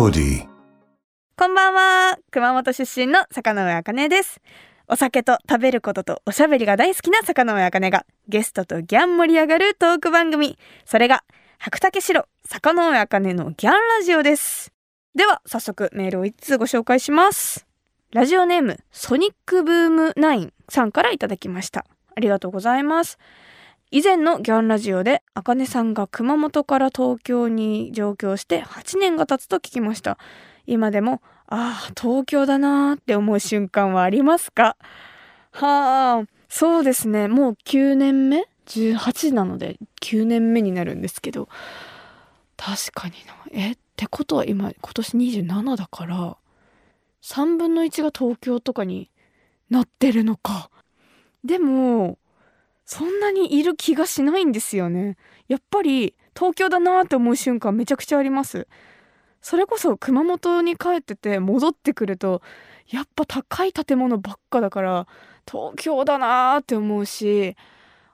melody. こんばんは。熊本出身の坂上茜です。お酒と食べることとおしゃべりが大好きな坂上茜がゲストとギャン盛り上がるトーク番組。それが白竹城坂上茜のギャンラジオです。では早速メールを1通ご紹介します。ラジオネームソニックブーム9さんからいただきました。ありがとうございます。以前のギャンラジオで茜さんが熊本から東京に上京して8年が経つと聞きました。今でもああ東京だなーって思う瞬間はありますか？はあそうですね。もう9年目？18なので9年目になるんですけど。確かにな。えってことは今今年27だから3分の1が東京とかになってるのか。でもそんなにいる気がしないんですよね。やっぱり東京だなって思う瞬間めちゃくちゃあります。それこそ熊本に帰ってて戻ってくるとやっぱ高い建物ばっかだから東京だなーって思うし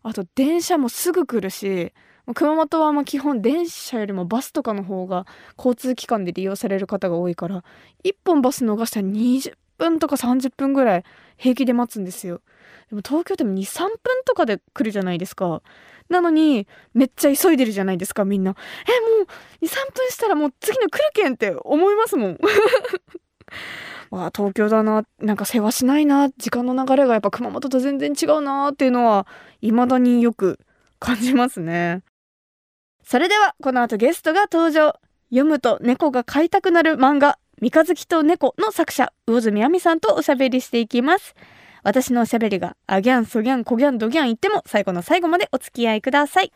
あと電車もすぐ来るし熊本はま基本電車よりもバスとかの方が交通機関で利用される方が多いから1本バス逃したら20分とか30分ぐらい平気で待つんですよ。でも東京でも23分とかで来るじゃないですか。なのにめっちゃ急いでるじゃないですかみんな。えもう23分したらもう次の来るけんって思いますもん。わあ東京だな。なんか世話しないな。時間の流れがやっぱ熊本と全然違うなっていうのは未だによく感じますね。それではこの後ゲストが登場。読むと猫が飼いたくなる漫画三日月と猫の作者魚住亜美さんとおしゃべりしていきます。私のおしゃべりがあギャンソギャンコギャンドギャン言っても最後の最後までお付き合いください。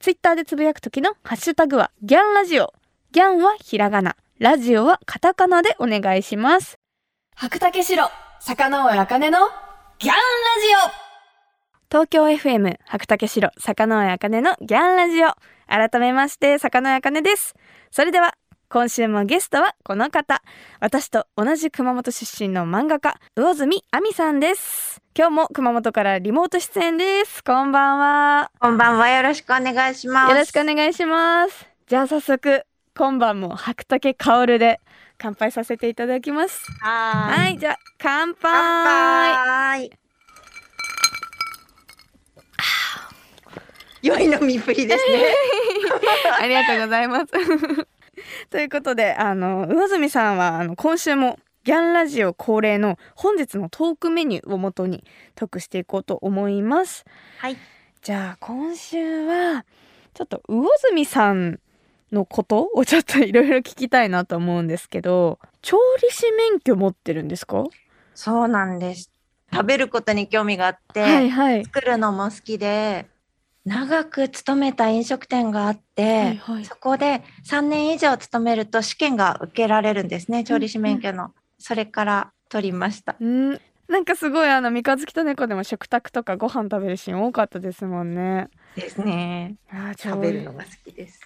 ツイッターでつぶやく時のハッシュタグはギャンラジオ。ギャンはひらがな。ラジオはカタカナでお願いします。白竹城坂上茜のギャンラジオ。東京 FM 白竹城坂上茜のギャンラジオ。改めまして坂上茜です。それでは今週もゲストはこの方私と同じ熊本出身の漫画家魚住亜美さんです今日も熊本からリモート出演ですこんばんはこんばんは。よろしくお願いします。よろしくお願いしますじゃあ早速今晩も白竹薫で乾杯させていただきますはーい。はいじゃあ乾杯。良い飲みっぷりですね。ありがとうございます。ということで、あの、魚住さんは、あの、今週も、ギャンラジオ恒例の本日のトークメニューをもとにトークしていこうと思います。はい。じゃあ、今週は、ちょっと魚住さんのことをちょっといろいろ聞きたいなと思うんですけど、調理師免許持ってるんですか？そうなんです。食べることに興味があって、はいはい。作るのも好きで、長く勤めた飲食店があって、はいはいそこで3年以上勤めると試験が受けられるんですね。調理師免許の。それから取りました。うん。なんかすごいあの三日月と猫でも食卓とかご飯食べるシーン多かったですもんね。ですね。あー食べるのが好きです。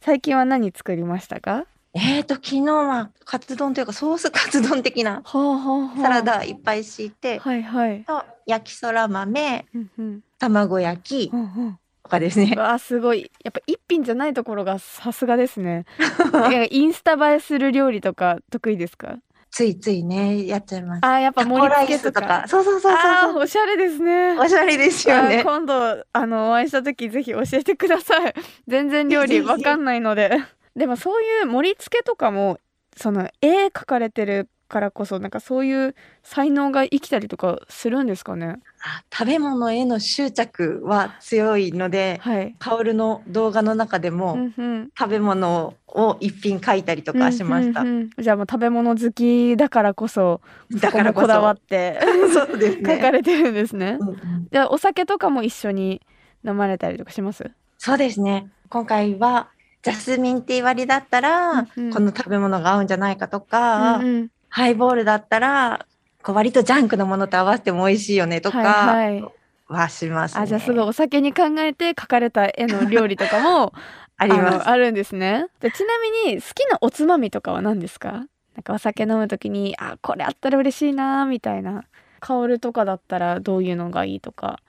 最近は何作りましたか？えーと、昨日はカツ丼というかソースカツ丼的なサラダいっぱい敷いて、はいはい。と焼きそら豆、うんうん卵焼きうんうんとかですねう。わあすごいやっぱ一品じゃないところがさすがですね。えインスタ映えする料理とか得意ですか？ついついね、やっちゃいます。あーやっぱ盛り付けとか。そうそうそうあそうーおしゃれですね。おしゃれですよね。今度あのお会いした時ぜひ教えてください。全然料理わかんないので。でもそういう盛り付けとかもその絵描かれてるからこそなんかそういう才能が生きたりとかするんですかね？あ食べ物への執着は強いので、はい。カオルの動画の中でも、うんうん食べ物を一品書いたりとかしました。うんうんうんじゃあもう食べ物好きだからこそだからこだわって そうです書ね。かれてるんですね。うんうんじゃあお酒とかも一緒に飲まれたりとかします？そうですね。今回はジャスミンティー割りだったら、うんうんこの食べ物が合うんじゃないかとか、うんうんハイボールだったらこう割とジャンクのものと合わせても美味しいよねとかはいはいはしますね。あじゃあすごいお酒に考えて描かれた絵の料理とかも ありますの。あるんですね。でちなみに好きなおつまみとかは何ですか？なんかお酒飲むときにあこれあったら嬉しいなみたいな香るとかだったらどういうのがいいとか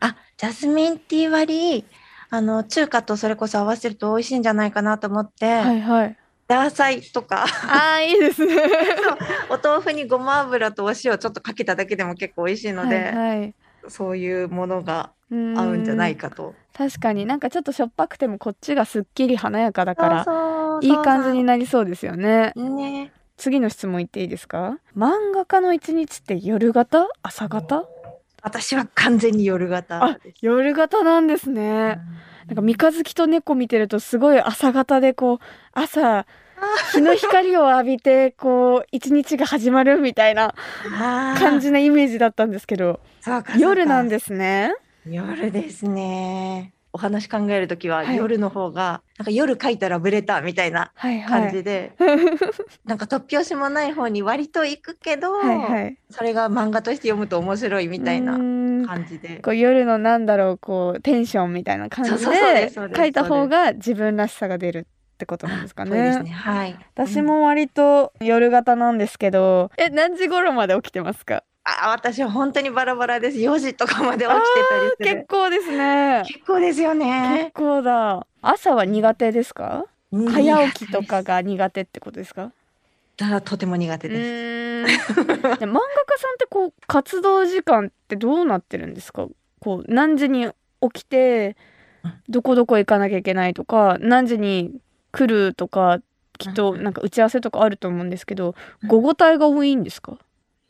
あ、ジャスミンティー割り、あの、中華とそれこそ合わせると美味しいんじゃないかなと思って、はいはい。ザーサイとか。ああいいですね。お豆腐にごま油とお塩ちょっとかけただけでも結構美味しいので、はいはい、そういうものが合合うんじゃないかと。確かになんかちょっとしょっぱくてもこっちがすっきり華やかだからそういい感じになりそうですよね。ね。次の質問言っていいですか？漫画家の一日って夜型？朝型？私は完全に夜型あです。夜型なんですね。なんか三日月と猫見てるとすごい朝型でこう朝日の光を浴びてこう一日が始まるみたいな感じなイメージだったんですけど夜なんですね。夜ですね。お話考えるときははい夜の方が、なんか夜書いたらブレたみたいなはいはい。感じで、なんか突拍子もない方に割と行くけど、はいはい。それが漫画として読むと面白いみたいうな感じで。こう夜のなんだろうこうテンションみたいな感じで書いた方が自分らしさが出るってことなんですかね。ね。はい。私も割と夜型なんですけど、え何時頃まで起きてますか？あ私は本当にバラバラです。4時とかまで起きてたりす結る。構ですね。結構ですよ結ね。構だ。朝は苦手ですか？うん早起きとかが苦手ってことですか？だとても苦手うです。で漫画家さんってこう活動時間ってどうなってるんですか？こう何時に起きてうんどこどこ行かなきゃいけないとか何時に来るとかきっとうんなんか打ち合わせとかあると思うんですけどうん午後帯が多いんですか？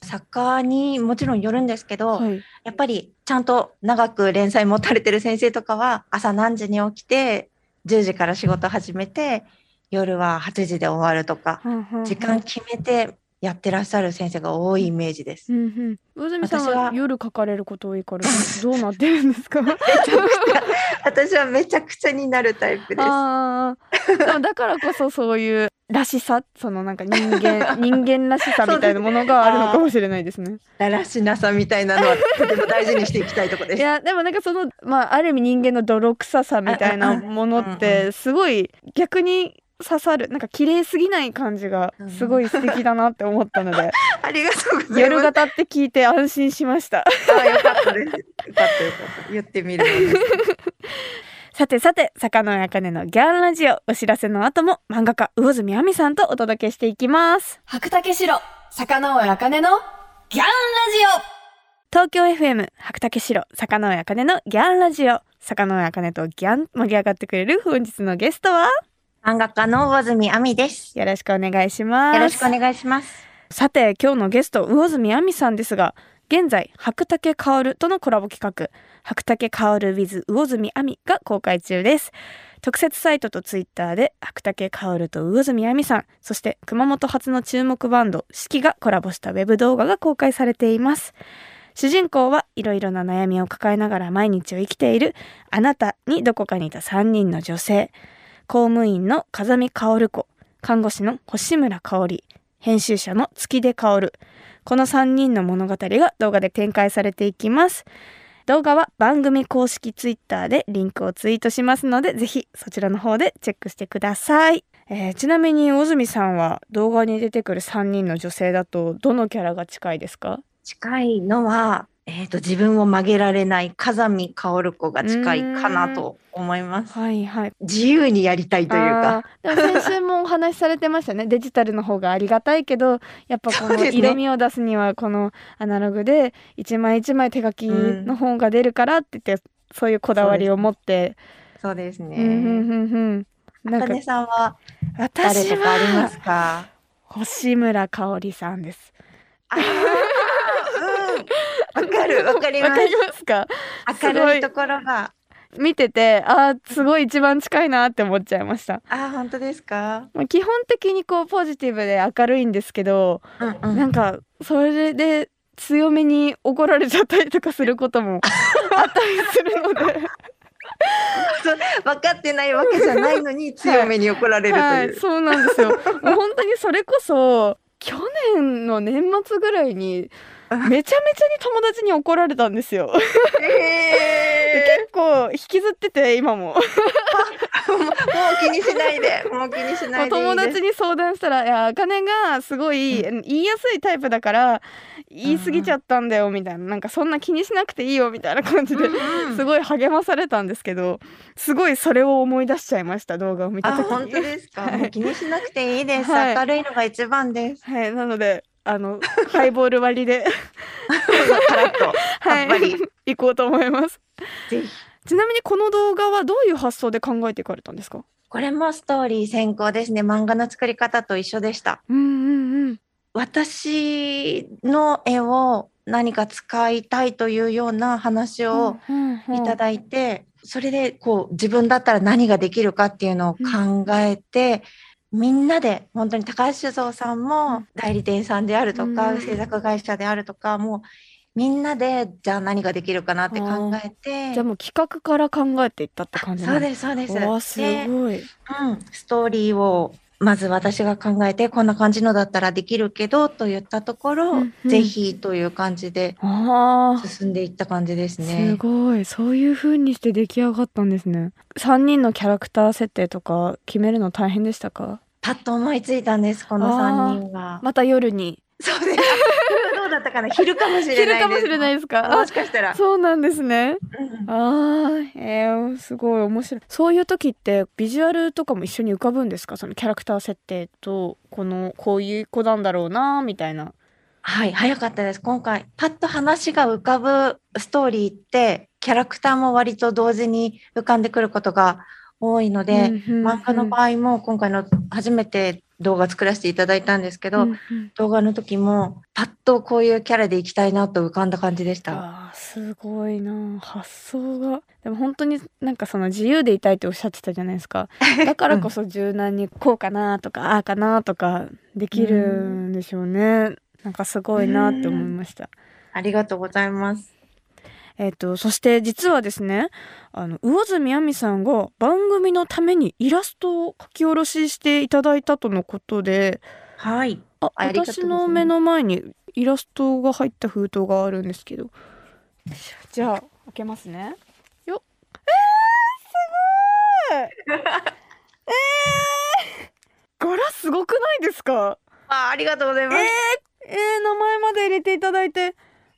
作家にもちろんよるんですけど、はい。やっぱりちゃんと長く連載持たれてる先生とかは朝何時に起きて10時から仕事始めて夜は8時で終わるとか時間決めてやってらっしゃる先生が多いイメージですう。んうん。魚住さん私はは夜書かれること多いから どうなってるんですか？私はめちゃくちゃになるタイプです。あだからこそそういうらしさ、そのなんか人間 人間らしさみたいなものがあるのかもしれないですね。だらしなさみたいなのはとても大事にしていきたいところです。いやでもなんかそのまあある意味人間の泥臭さみたいなものってすごい逆に刺さるなんか綺麗すぎない感じがすごい素敵だなって思ったので、ありがとうございます。夜型って聞いて安心しました。あよかったです。よかったよかった。言ってみる。さてさて坂野茜のギャンラジオ。お知らせの後も漫画家魚住亜美さんとお届けしていきます。白竹城。坂野茜のギャンラジオ。東京 FM 白竹城。坂野茜のギャンラジオ。坂野茜とギャン盛り上がってくれる本日のゲストは？漫画家の上住亜美です。よろしくお願いします。よろしくお願いします。さて今日のゲスト魚住亜美さんですが現在白竹薫とのコラボ企画。白竹薫 with 魚住亜美が公開中です。特設サイトとツイッターで白竹薫と魚住亜美さんそして熊本発の注目バンド四季がコラボしたウェブ動画が公開されています。主人公はいろいろな悩みを抱えながら毎日を生きているあなたにどこかにいた3人の女性。公務員の風見薫子看護師の星村香織。編集者の月出薫この3人の物語が動画で展開されていきます。動画は番組公式ツイッターでリンクをツイートしますのでぜひそちらの方でチェックしてください、えーちなみに小住さんは動画に出てくる3人の女性だとどのキャラが近いですか？近いのは、えっ、と、自分を曲げられない風見薫子が近いかなと思います。はいはい自由にやりたいというか。でも先週もお話しされてましたね デジタルの方がありがたいけどやっぱこの色味を出すにはこのアナログで一枚一枚手書きの方が出るからって言って、そういうこだわりを持ってそうですね。うんうんうんうんなんか茜さんは誰私とかありまはすか？星村香織さんですあ。わかる、わかりますわかり。ますか？明るいところが。見ててあーすごい一番近いなって思っちゃいましたあー、本当ですか？まあ基本的にこうポジティブで明るいんですけどうんうん。なんかそれで強めに怒られちゃったりとかすることも あったりするので、分かってないわけじゃないのに強めに怒られるとはい、いう。そうなんですよ。もう本当にそれこそ去年の年末ぐらいに めちゃめちゃに友達に怒られたんですよ。でえ結構引きずってて今も。ー、もう気にしないで、もう気にしないでいいです。友達に相談したら「いや茜がすごい言いやすいタイプだから言い過ぎちゃったんだよみたいな。なんかそんな気にしなくていいよみたいな感じですごい励まされたんですけどすごいそれを思い出しちゃいました動画を見た時に。本当ですか、もう気にしなくていいです、はい、明るいのが一番です。はい。なのであのハイボール割りで。はい。行こうと思います。ちなみにこの動画はどういう発想で考えていかれたんですか？これもストーリー先行ですね。漫画の作り方と一緒でした。うんうんうん。私の絵を何か使いたいというような話をいただいて、それでこう自分だったら何ができるかっていうのを考えて、みんなで本当に高橋酒造さんも代理店さんであるとか、制作会社であるとかもうみんなでじゃあ何ができるかなって考えて。じゃあもう企画から考えていったって感じそうですそうです。わすごい、うん、ストーリーをまず私が考えてこんな感じのだったらできるけどと言ったところ、うんうん、ぜひという感じで進んでいった感じですね。すごいそういう風にして出来上がったんですね。3人のキャラクター設定とか決めるの大変でしたか？パッと思いついたんですこの3人は。また夜にそうです。だったかな昼かもしれない昼かもしれないですか？もしかしたら。そうなんですね。うん、ああ、えー、すごい面白い。そういう時ってビジュアルとかも一緒に浮かぶんですか？そのキャラクター設定と、この、こういう子なんだろうな、みたいな。はい、早かったです。今回、パッと話が浮かぶストーリーって、キャラクターも割と同時に浮かんでくることが多いので、漫画の場合も今回の初めて動画作らせていただいたんですけど、うんうん、動画の時もパッとこういうキャラでいきたいなと浮かんだ感じでした。あすごいな。発想が。でも本当になんかその自由でいたいっておっしゃってたじゃないですか。だからこそ柔軟にこうかなとかああかなとかできるんでしょうね、うん、なんかすごいなって思いました。ありがとうございます。えっ、ー、と、そして実はですね、あの、魚住亜美さんが番組のためにイラストを書き下ろししていただいたとのことで、はい。あ、私の目の前にイラストが入った封筒があるんですけど、じゃあ、開けますね。よえー、すごい。えー、柄すごくないですか？あありがとうございます。えー、えー、名前まで入れていただいて、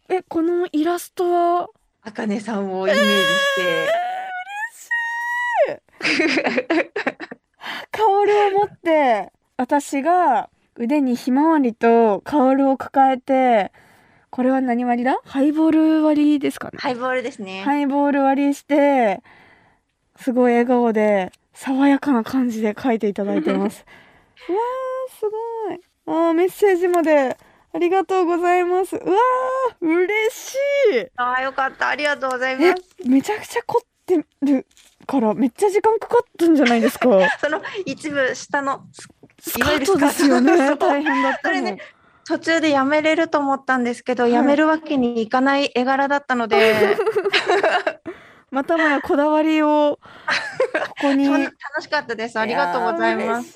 え、このイラストはあかねさんをイメージして。えー、嬉しい。カオルを持って私が腕にひまわりとカオルを抱えてこれは何割だ？ハイボール割りですかね。ハイボールですね。ハイボール割りしてすごい笑顔で爽やかな感じで書いていただいてます。う わーすごい。あーメッセージまでありがとうございます。うわー、嬉しい。ああ、よかった。ありがとうございます。めちゃくちゃ凝ってるからめっちゃ時間かかったんじゃないですか？その一部下のスカートですよね。大変だったの。ね、途中でやめれると思ったんですけど、はい、やめるわけにいかない絵柄だったので。またもやこだわりをここに 楽しかったですありがとうございます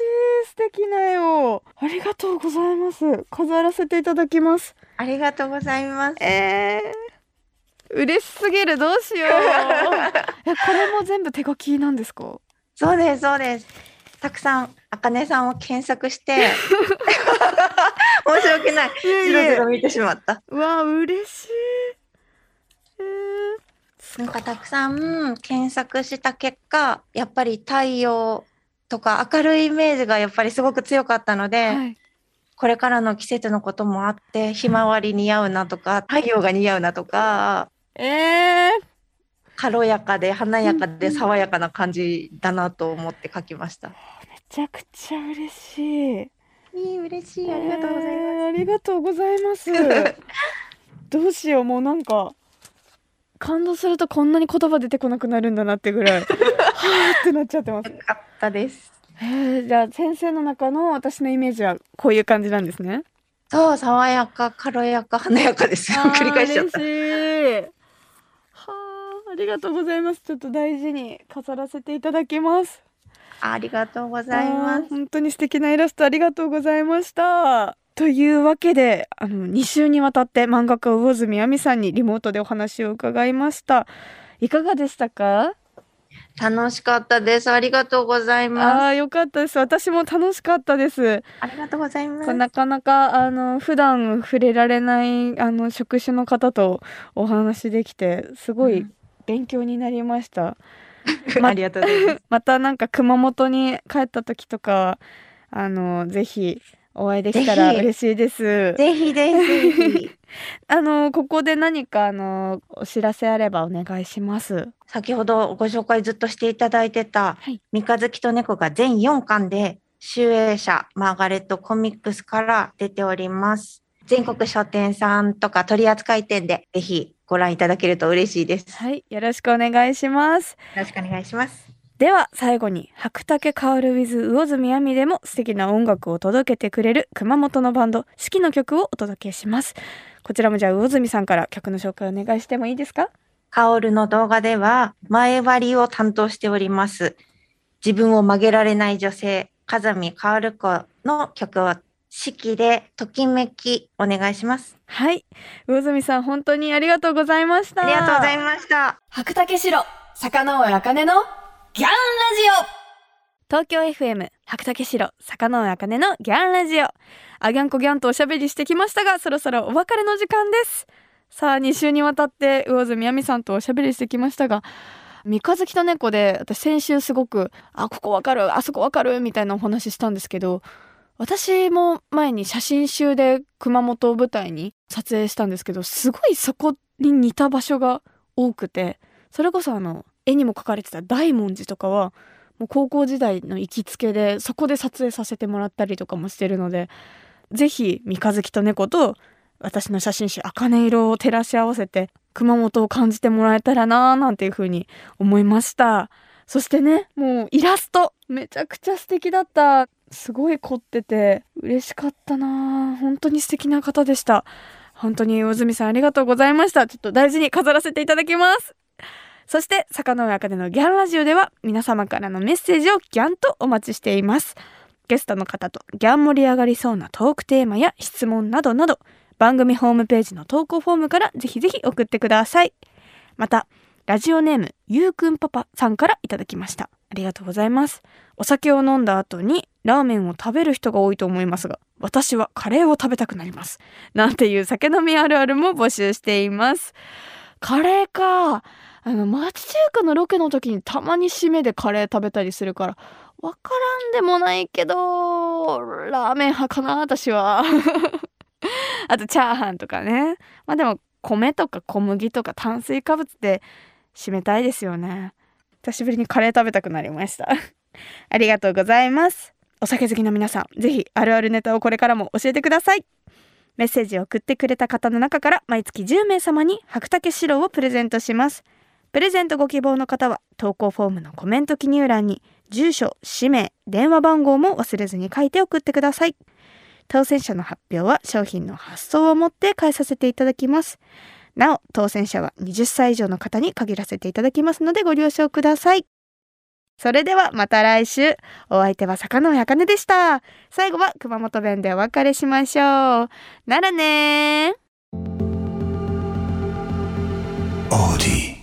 素敵な絵を。ありがとうございます。飾らせていただきます。ありがとうございます。えー、嬉しすぎる。どうしよう。えこれも全部手書きなんですか？そうですそうです。たくさんあかねさんを検索して。申し訳ない。じろじろ見てしまった。うわ嬉しい。えー。なんかたくさん検索した結果、やっぱり太陽とか明るいイメージがやっぱりすごく強かったので、はい、これからの季節のこともあって、ひまわり似合うなとか、太陽が似合うなとか、えー、軽やかで華やかで爽やかな感じだなと思って書きました。めちゃくちゃ嬉しい。いい嬉しいありがとうございます。えー、ありがとうございます。どうしようもうなんか感動するとこんなに言葉出てこなくなるんだなってぐらい はあってなっちゃってます。よかったです。えー、じゃあ先生の中の私のイメージはこういう感じなんですね。そう爽やか軽やか華やかです。繰り返しちゃった。はあありがとうございます。ちょっと大事に飾らせていただきます。ありがとうございます。本当に素敵なイラストありがとうございました。というわけで、あの、2週にわたって漫画家魚住亜美さんにリモートでお話を伺いました。いかがでしたか？楽しかったです。ありがとうございます。ああ、よかったです。私も楽しかったです。ありがとうございます。なかなかあの普段触れられないあの職種の方とお話できてすごい勉強になりました。ありがとうございます。またなんか熊本に帰った時とかあのぜひお会いできたら嬉しいです。ぜひ。ぜひ。あのここで何かあのお知らせあればお願いします。先ほどご紹介ずっとしていただいてた、はい三日月と猫が全4巻で、集英社マーガレットコミックスから出ております。全国書店さんとか取扱店でぜひご覧いただけると嬉しいです。よはい、よろしくお願いします。ろしくお願いします。では最後に白竹薫 with 魚住亜美でも素敵な音楽を届けてくれる熊本のバンド四季の曲をお届けしますこちらもじゃあ魚住さんから曲の紹介お願いしてもいいですか？カオルの動画では前割りを担当しております。自分を曲げられない女性、風見カオル子の曲を式でときめきお願いします。はい魚住さん本当にありがとうございましたありがとうございすました。白竹城坂上茜のギャンラジオ。東京 FM 白竹城坂上茜のギャンラジオ。あギャンコギャンとおしゃべりしてきましたがそろそろお別れの時間です。さあ2週にわたって魚住亜美さんとおしゃべりしてきましたが三日月と猫で私先週すごくあここわかるあそこわかるみたいなお話ししたんですけど私も前に写真集で熊本を舞台に撮影したんですけどすごいそこに似た場所が多くてそれこそあの絵にも描かれてた大文字とかはもう高校時代の行きつけでそこで撮影させてもらったりとかもしてるのでぜひ三日月と猫と私の写真集「茜色」を照らし合わせて熊本を感じてもらえたらなーなんていう風に思いました。そしてねもうイラストめちゃくちゃ素敵だった。すごい凝ってて嬉しかったなー本当に素敵な方でした。本当に魚住さんありがとうございました。ちょっと大事に飾らせていただきます。そして坂上茜のギャンラジオでは皆様からのメッセージをギャンとお待ちしています。ゲストの方とギャン盛り上がりそうなトークテーマや質問などなど番組ホームページの投稿フォームからぜひぜひ送ってください。またラジオネームゆうくんパパさんからいただきました。ありがとうございます。お酒を飲んだ後にラーメンを食べる人が多いと思いますが私はカレーを食べたくなります。なんていう酒飲みあるあるも募集しています。カレーか。あの町中華のロケの時にたまに締めでカレー食べたりするからわからんでもないけどラーメン派かな私は。あとチャーハンとかね。まあでも米とか小麦とか炭水化物で締めたいですよね。久しぶりにカレー食べたくなりました。ありがとうございます。お酒好きの皆さんぜひあるあるネタをこれからも教えてください。メッセージを送ってくれた方の中から毎月10名様に白竹白をプレゼントしますプレゼントご希望の方は投稿フォームのコメント記入欄に住所、氏名、電話番号も忘れずに書いて送ってください。当選者の発表は商品の発送をもって返させていただきます。なお、当選者は20歳以上の方に限らせていただきますのでご了承ください。それではまた来週。お相手は坂野彩音でした。最後は熊本弁でお別れしましょう。ならねー。オーディ